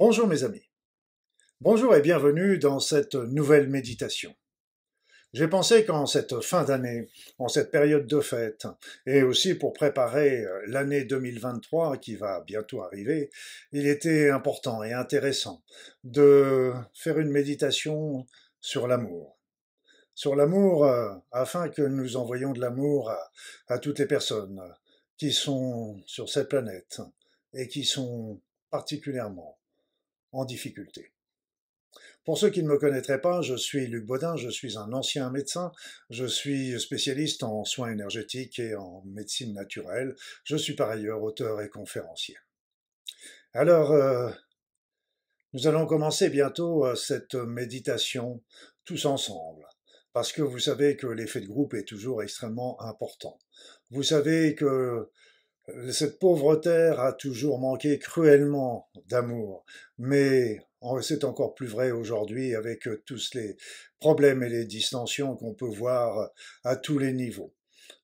Bonjour mes amis. Bonjour et bienvenue dans cette nouvelle méditation. J'ai pensé qu'en cette fin d'année, en cette période de fête, et aussi pour préparer euh, l'année 2023 qui va bientôt arriver, il était important et intéressant de faire une méditation sur l'amour. Sur l'amour euh, afin que nous envoyions de l'amour à, à toutes les personnes qui sont sur cette planète et qui sont particulièrement en difficulté. Pour ceux qui ne me connaîtraient pas, je suis Luc Baudin, je suis un ancien médecin, je suis spécialiste en soins énergétiques et en médecine naturelle, je suis par ailleurs auteur et conférencier. Alors, euh, nous allons commencer bientôt euh, cette méditation tous ensemble, parce que vous savez que l'effet de groupe est toujours extrêmement important. Vous savez que cette pauvre terre a toujours manqué cruellement d'amour, mais c'est encore plus vrai aujourd'hui avec euh, tous les problèmes et les distensions qu'on peut voir à tous les niveaux.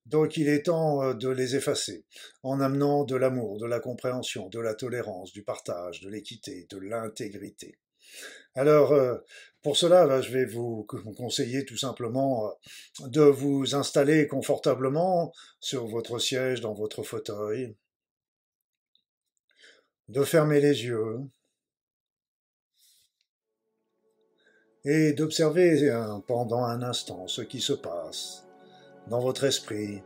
Donc il est temps euh, de les effacer, en amenant de l'amour, de la compréhension, de la tolérance, du partage, de l'équité, de l'intégrité. Alors, euh, pour cela, je vais vous conseiller tout simplement de vous installer confortablement sur votre siège, dans votre fauteuil, de fermer les yeux, et d'observer pendant un instant ce qui se passe dans votre esprit,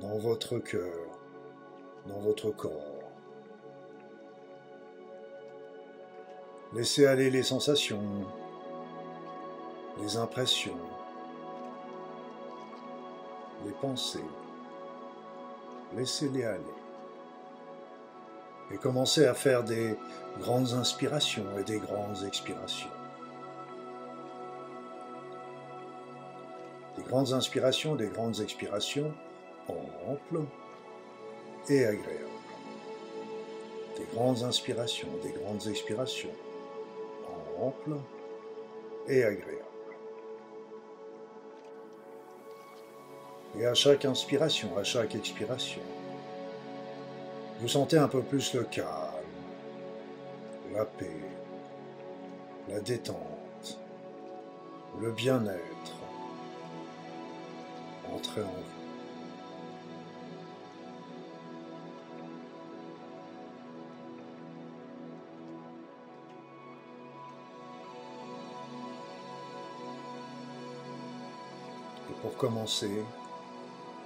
dans votre cœur, dans votre corps. Laissez aller les sensations, les impressions, les pensées. Laissez-les aller. Et commencez à faire des grandes inspirations et des grandes expirations. des grandes inspirations, des grandes expirations amples et agréables. Des grandes inspirations, des grandes expirations et agréables. Et à chaque inspiration, à chaque expiration, vous sentez un peu plus le calme, la paix, la détente, le bien-être, entrer en vous. Pour commencer,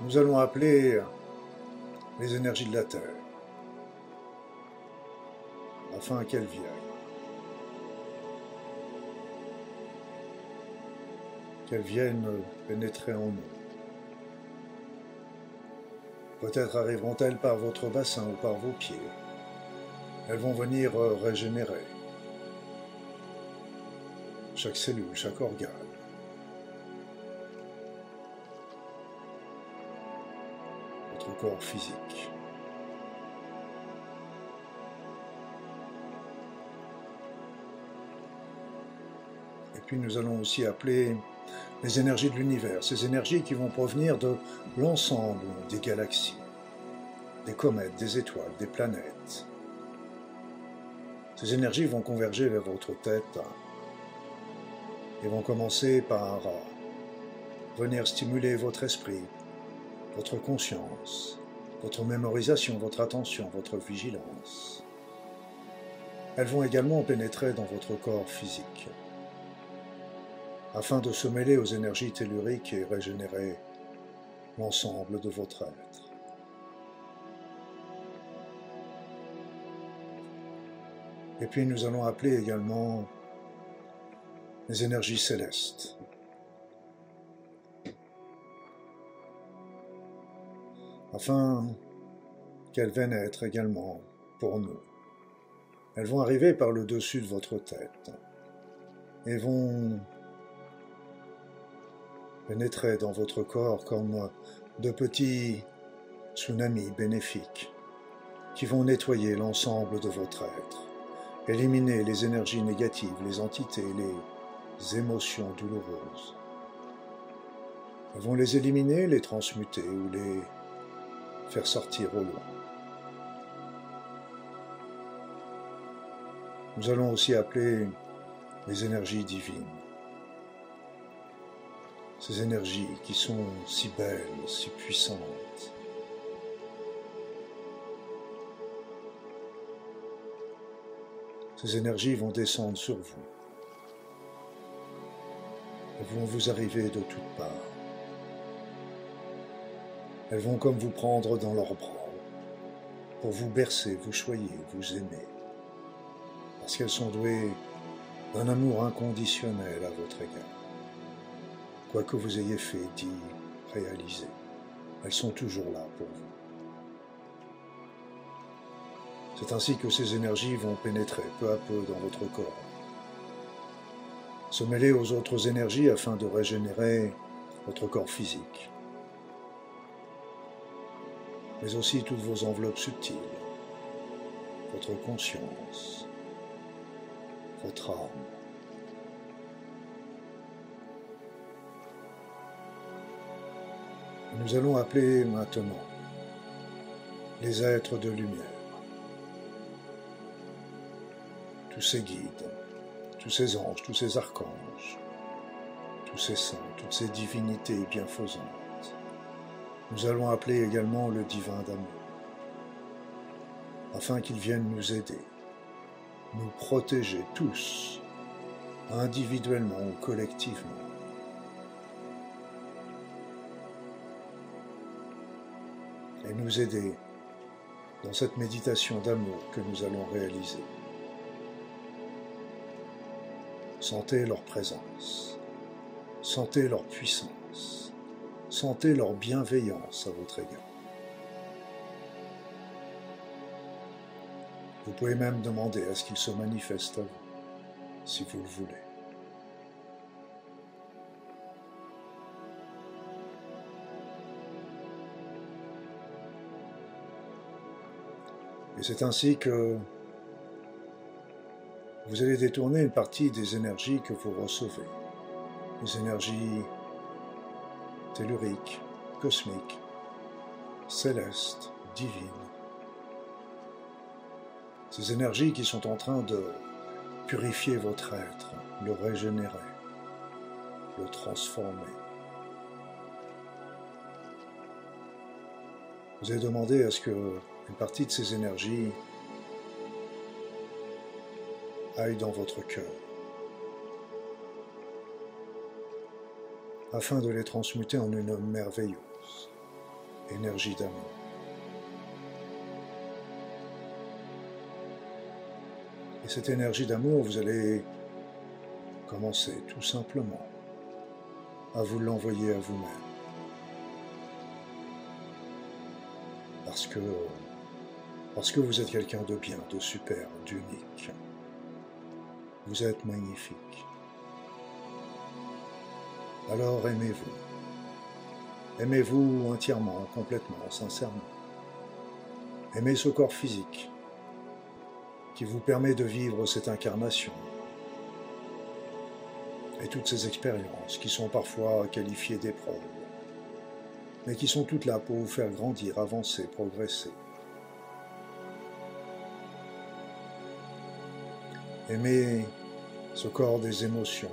nous allons appeler les énergies de la Terre, afin qu'elles viennent. Qu'elles viennent pénétrer en nous. Peut-être arriveront-elles par votre bassin ou par vos pieds. Elles vont venir régénérer chaque cellule, chaque organe. Physique. Et puis nous allons aussi appeler les énergies de l'univers, ces énergies qui vont provenir de l'ensemble des galaxies, des comètes, des étoiles, des planètes. Ces énergies vont converger vers votre tête et vont commencer par venir stimuler votre esprit, votre conscience, votre mémorisation, votre attention, votre vigilance. Elles vont également pénétrer dans votre corps physique afin de se mêler aux énergies telluriques et régénérer l'ensemble de votre être. Et puis nous allons appeler également les énergies célestes. Afin qu'elles viennent être également pour nous. Elles vont arriver par le dessus de votre tête et vont pénétrer dans votre corps comme de petits tsunamis bénéfiques qui vont nettoyer l'ensemble de votre être, éliminer les énergies négatives, les entités, les émotions douloureuses. Elles vont les éliminer, les transmuter ou les faire sortir au loin. nous allons aussi appeler les énergies divines. Ces énergies qui sont si belles, si puissantes. Ces énergies vont descendre sur vous. Elles vont vous arriver de toutes parts. Elles vont comme vous prendre dans leurs bras pour vous bercer, vous choyer, vous aimer. Parce qu'elles sont douées d'un amour inconditionnel à votre égard. Quoi que vous ayez fait, dit, réalisé, elles sont toujours là pour vous. C'est ainsi que ces énergies vont pénétrer peu à peu dans votre corps, se mêler aux autres énergies afin de régénérer votre corps physique, mais aussi toutes vos enveloppes subtiles, votre conscience, votre âme. Nous allons appeler maintenant les êtres de lumière, tous ces guides, tous ces anges, tous ces archanges, tous ces saints, toutes ces divinités bienfaisantes. Nous allons appeler également le divin d'amour, afin qu'ils viennent nous aider, nous protéger tous, individuellement ou collectivement. Et nous aider dans cette méditation d'amour que nous allons réaliser. Sentez leur présence, sentez leur puissance, sentez leur bienveillance à votre égard. Vous pouvez même demander à ce qu'ils se manifestent à vous, si vous le voulez. Et c'est ainsi que vous allez détourner une partie des énergies que vous recevez, les énergies telluriques, cosmiques, célestes, divines. Ces énergies qui sont en train de purifier votre être, le régénérer, le transformer. Vous avez demandé à ce que une partie de ces énergies aille dans votre cœur, afin de les transmuter en une merveilleuse énergie d'amour. Et cette énergie d'amour, vous allez commencer tout simplement à vous l'envoyer à vous-même. Parce que, vous êtes quelqu'un de bien, de super, d'unique. Vous êtes magnifique. Alors aimez-vous. Aimez-vous entièrement, complètement, sincèrement. Aimez ce corps physique qui vous permet de vivre cette incarnation et toutes ces expériences qui sont parfois qualifiées d'épreuves, mais qui sont toutes là pour vous faire grandir, avancer, progresser. Aimez ce corps des émotions.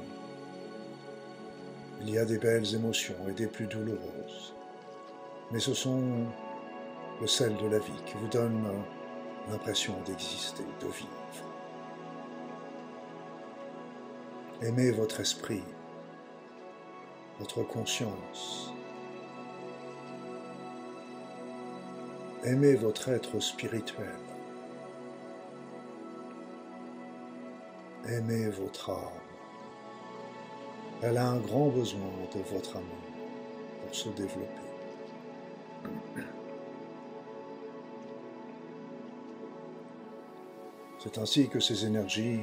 Il y a des belles émotions et des plus douloureuses, mais ce sont le sel de la vie qui vous donne l'impression d'exister, de vivre. Aimez votre esprit, votre conscience. Aimez votre être spirituel. Aimez votre âme. Elle a un grand besoin de votre amour pour se développer. C'est ainsi que ces énergies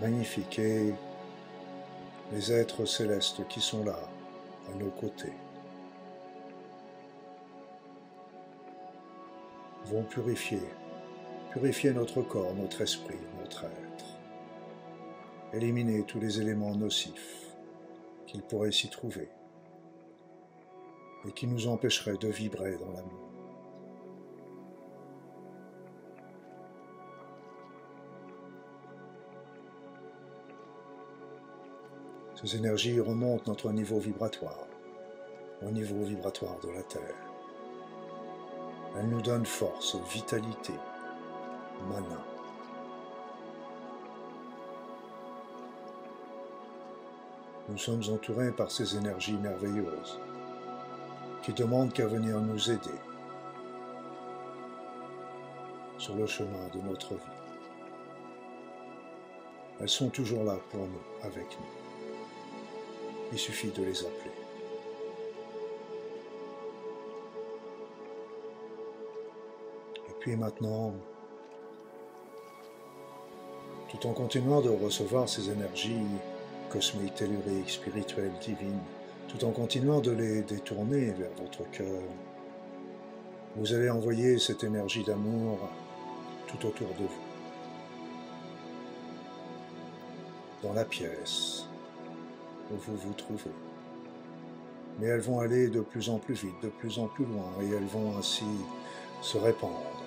magnifiques les êtres célestes qui sont là, à nos côtés, vont purifier, purifier notre corps, notre esprit, notre être, éliminer tous les éléments nocifs qu'il pourrait s'y trouver et qui nous empêcheraient de vibrer dans l'amour. Ces énergies remontent notre niveau vibratoire, au niveau vibratoire de la Terre. Elles nous donnent force, vitalité, mana. Nous sommes entourés par ces énergies merveilleuses qui demandent qu'à venir nous aider sur le chemin de notre vie. Elles sont toujours là pour nous, avec nous. Il suffit de les appeler. Et puis maintenant, tout en continuant de recevoir ces énergies cosmiques, telluriques, spirituelles, divines, tout en continuant de les détourner vers votre cœur, vous allez envoyer cette énergie d'amour tout autour de vous. Dans la pièce où vous vous trouvez. Mais elles vont aller de plus en plus vite, de plus en plus loin, et elles vont ainsi se répandre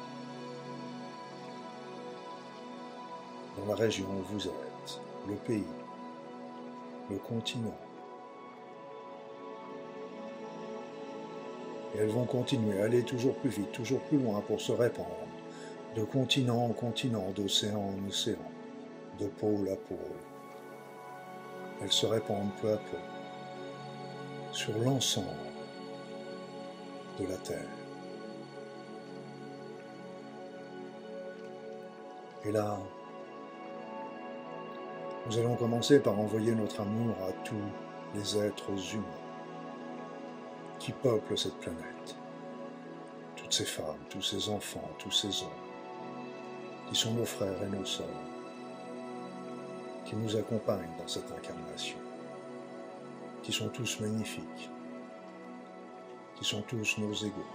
dans la région où vous êtes, le pays, le continent. Et elles vont continuer à aller toujours plus vite, toujours plus loin pour se répandre de continent en continent, d'océan en océan, de pôle à pôle. Elles se répandent peu à peu sur l'ensemble de la Terre. Et là, nous allons commencer par envoyer notre amour à tous les êtres humains qui peuplent cette planète. Toutes ces femmes, tous ces enfants, tous ces hommes qui sont nos frères et nos sœurs, qui nous accompagnent dans cette incarnation, qui sont tous magnifiques, qui sont tous nos égaux.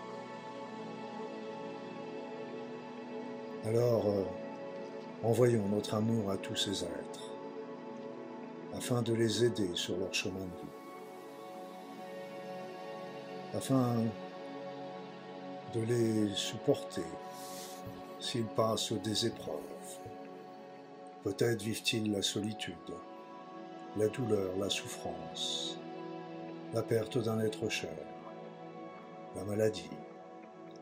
Alors, euh, envoyons notre amour à tous ces êtres, afin de les aider sur leur chemin de vie, afin de les supporter s'ils passent des épreuves. Peut-être vivent-ils la solitude, la douleur, la souffrance, la perte d'un être cher, la maladie,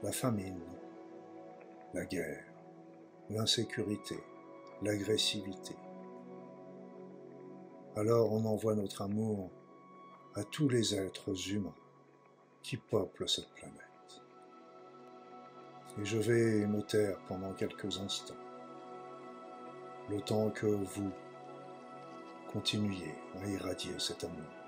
la famine, la guerre, l'insécurité, l'agressivité. Alors on envoie notre amour à tous les êtres humains qui peuplent cette planète et je vais me taire pendant quelques instants, le temps que vous continuiez à irradier cet amour.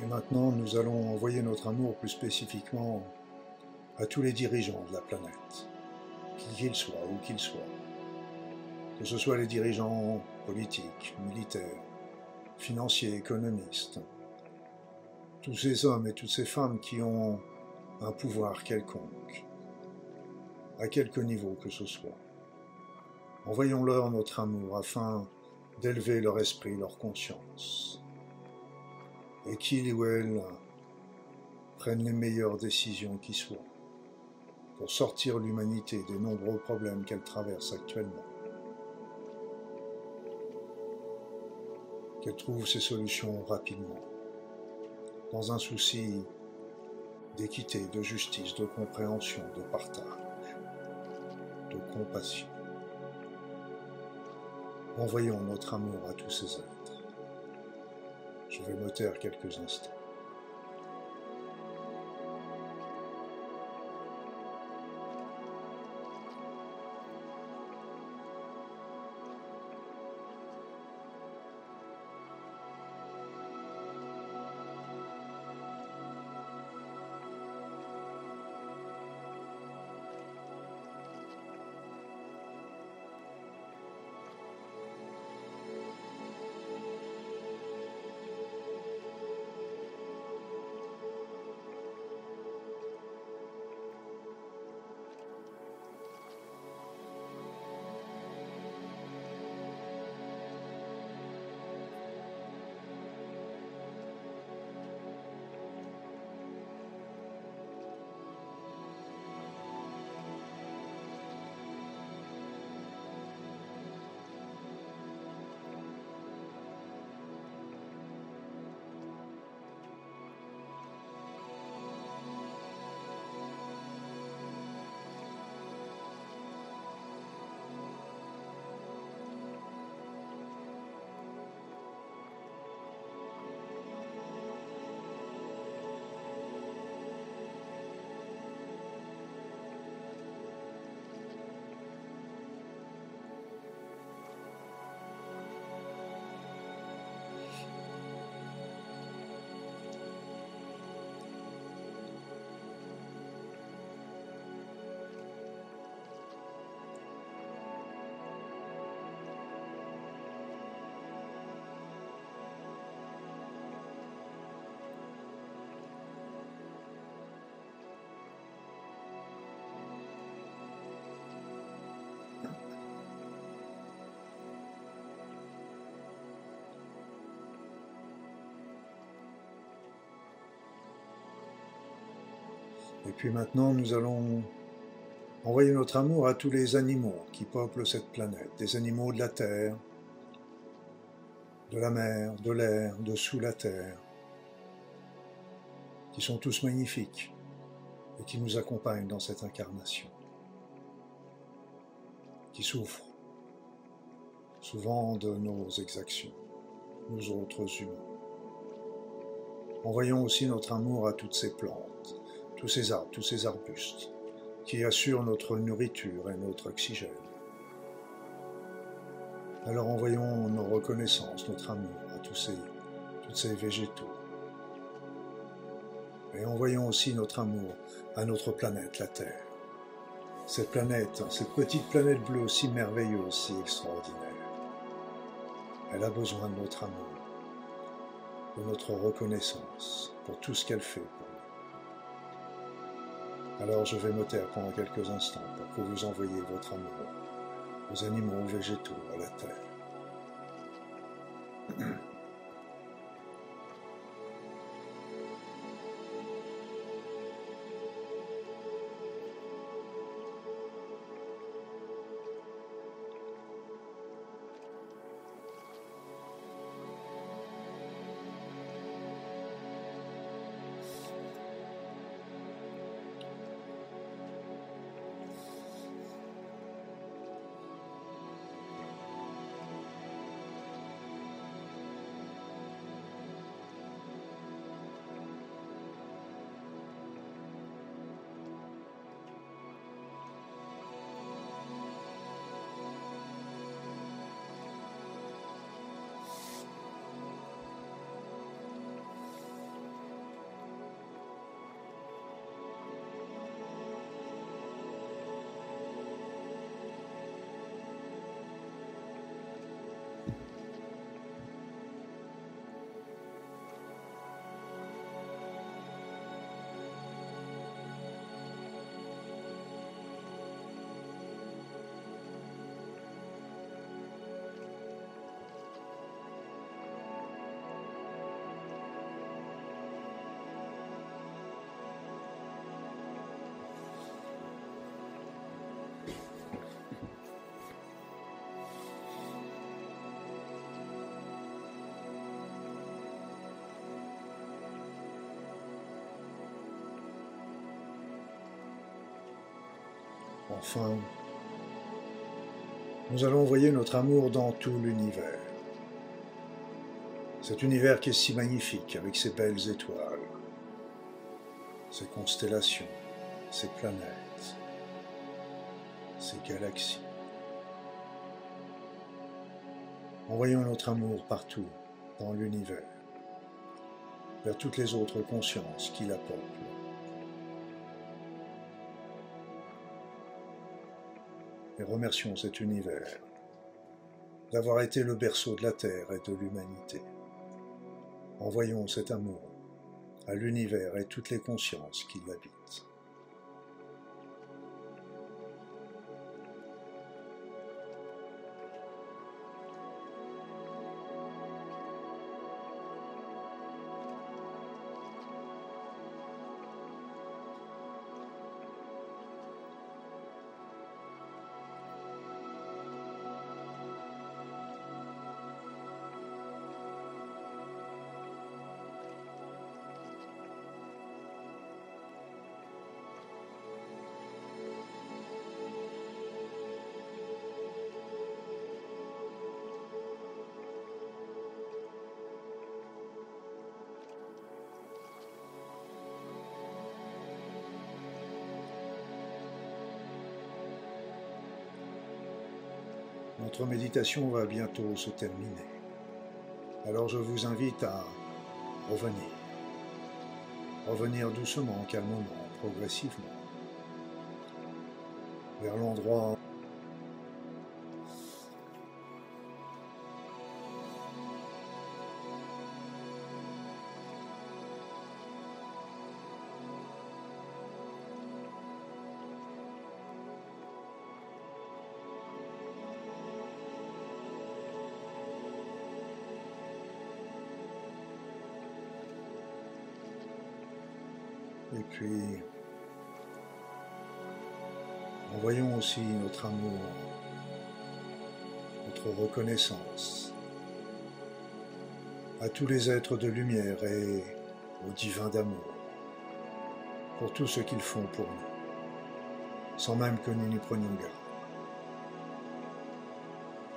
Et maintenant, nous allons envoyer notre amour plus spécifiquement à tous les dirigeants de la planète, qui qu'ils soient, où qu'ils soient, que ce soit les dirigeants politiques, militaires, financiers, économistes, tous ces hommes et toutes ces femmes qui ont un pouvoir quelconque, à quelque niveau que ce soit. Envoyons-leur notre amour afin d'élever leur esprit, leur conscience, et qu'ils ou elles prennent les meilleures décisions qui soient pour sortir l'humanité des nombreux problèmes qu'elle traverse actuellement. Qu'elle trouve ses solutions rapidement, dans un souci d'équité, de justice, de compréhension, de partage, de compassion. Envoyons notre amour à tous ces êtres. Je vais me taire quelques instants. Et puis maintenant, nous allons envoyer notre amour à tous les animaux qui peuplent cette planète, des animaux de la terre, de la mer, de l'air, de sous la terre, qui sont tous magnifiques et qui nous accompagnent dans cette incarnation, qui souffrent souvent de nos exactions, nous autres humains. Envoyons aussi notre amour à toutes ces plantes, tous ces arbres, tous ces arbustes, qui assurent notre nourriture et notre oxygène. Alors envoyons nos reconnaissances, notre amour à tous ces, végétaux. Et envoyons aussi notre amour à notre planète, la Terre. Cette planète, cette petite planète bleue si merveilleuse, si extraordinaire. Elle a besoin de notre amour, de notre reconnaissance pour tout ce qu'elle fait alors je vais me taire pendant quelques instants pour que vous envoyiez votre amour aux animaux végétaux, à la terre. Enfin, nous allons envoyer notre amour dans tout l'univers. Cet univers qui est si magnifique avec ses belles étoiles, ses constellations, ses planètes, ses galaxies. Envoyons notre amour partout dans l'univers, vers toutes les autres consciences qui la peuplent. Et remercions cet univers d'avoir été le berceau de la Terre et de l'humanité. Envoyons cet amour à l'univers et toutes les consciences qui l'habitent. Notre méditation va bientôt se terminer. Alors je vous invite à revenir. Revenir doucement, calmement, progressivement vers l'endroit Puis, envoyons aussi notre amour, notre reconnaissance à tous les êtres de lumière et au divin d'amour pour tout ce qu'ils font pour nous, sans même que nous n'y prenions garde.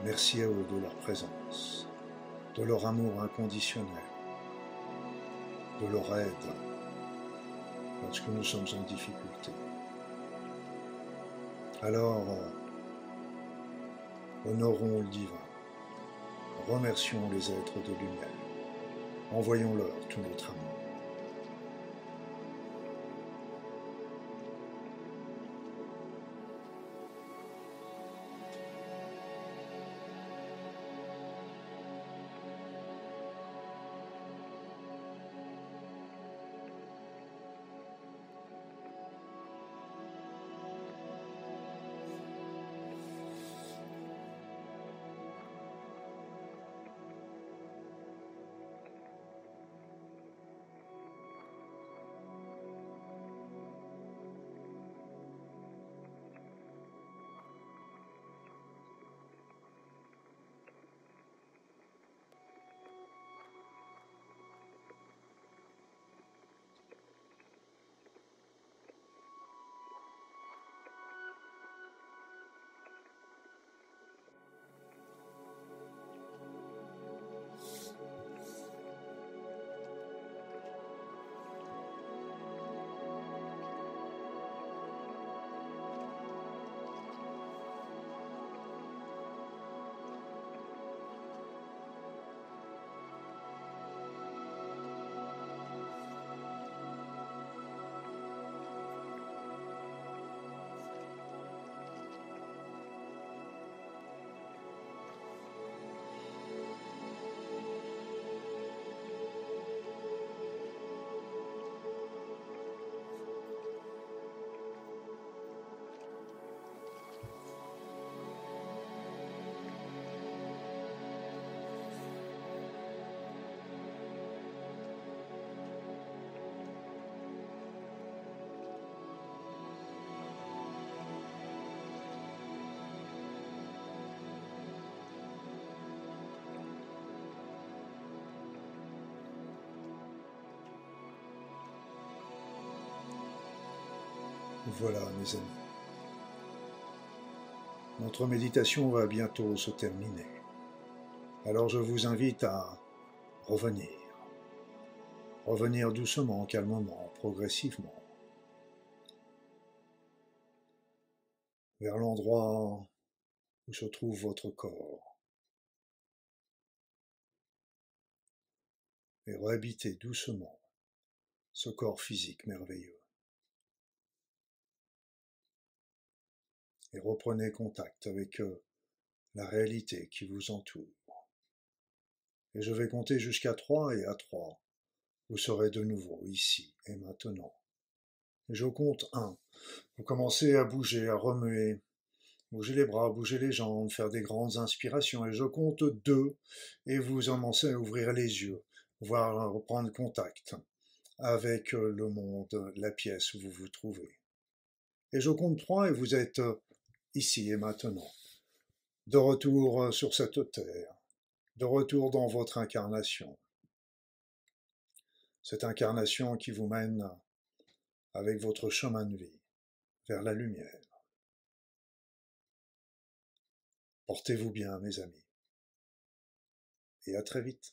Merci à eux de leur présence, de leur amour inconditionnel, de leur aide lorsque nous sommes en difficulté. Alors, honorons le divin, remercions les êtres de lumière, envoyons-leur tout notre amour. Voilà, mes amis. Notre méditation va bientôt se terminer. Alors je vous invite à revenir. Revenir doucement, calmement, progressivement. Vers l'endroit où se trouve votre corps. Et réhabiter doucement ce corps physique merveilleux. Et reprenez contact avec euh, la réalité qui vous entoure. Et je vais compter jusqu'à trois et à trois, vous serez de nouveau ici et maintenant. Et je compte un. Vous commencez à bouger, à remuer, bouger les bras, bouger les jambes, faire des grandes inspirations. Et je compte deux, et vous commencez à ouvrir les yeux, voir reprendre contact avec euh, le monde, la pièce où vous vous trouvez. Et je compte trois, et vous êtes euh, ici et maintenant, de retour euh, sur cette terre, de retour dans votre incarnation. Cette incarnation qui vous mène avec votre chemin de vie vers la lumière. Portez-vous bien, mes amis, et à très vite.